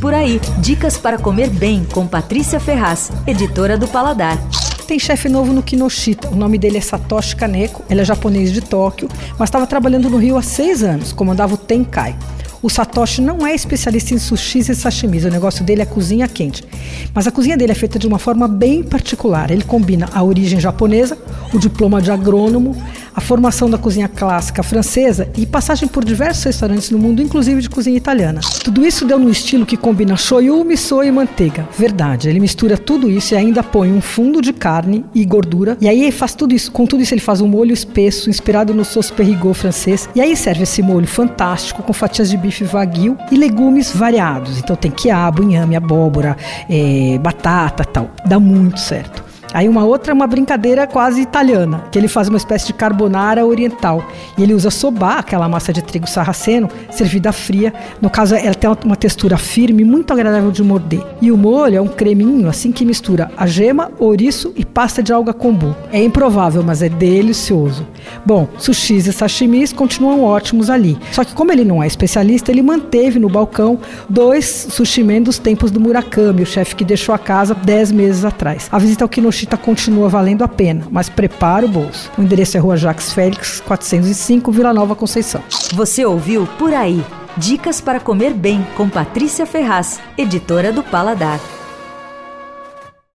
Por aí, dicas para comer bem com Patrícia Ferraz, editora do Paladar. Tem chefe novo no Kinoshita. O nome dele é Satoshi Kaneko. Ele é japonês de Tóquio, mas estava trabalhando no Rio há seis anos. Comandava o Tenkai. O Satoshi não é especialista em sushis e sashimis, o negócio dele é cozinha quente. Mas a cozinha dele é feita de uma forma bem particular. Ele combina a origem japonesa, o diploma de agrônomo, a formação da cozinha clássica francesa e passagem por diversos restaurantes no mundo, inclusive de cozinha italiana. Tudo isso deu num estilo que combina shoyu, miso e manteiga. Verdade, ele mistura tudo isso e ainda põe um fundo de carne e gordura. E aí faz tudo isso, com tudo isso ele faz um molho espesso, inspirado no sauce perrigot francês. E aí serve esse molho fantástico com fatias de bife wagyu e legumes variados. Então tem quiabo, inhame, abóbora, é, batata, tal. Dá muito certo. Aí uma outra é uma brincadeira quase italiana, que ele faz uma espécie de carbonara oriental. E ele usa soba, aquela massa de trigo sarraceno, servida fria. No caso, ela tem uma textura firme, muito agradável de morder. E o molho é um creminho, assim que mistura a gema, ouriço e pasta de alga kombu. É improvável, mas é delicioso. Bom, sushis e sashimis continuam ótimos ali. Só que como ele não é especialista, ele manteve no balcão dois sushi men dos tempos do Murakami, o chefe que deixou a casa 10 meses atrás. A visita ao Kinoshita Chita continua valendo a pena, mas prepara o bolso. O endereço é Rua Jacques Félix, 405, Vila Nova Conceição. Você ouviu Por Aí. Dicas para comer bem com Patrícia Ferraz, editora do Paladar.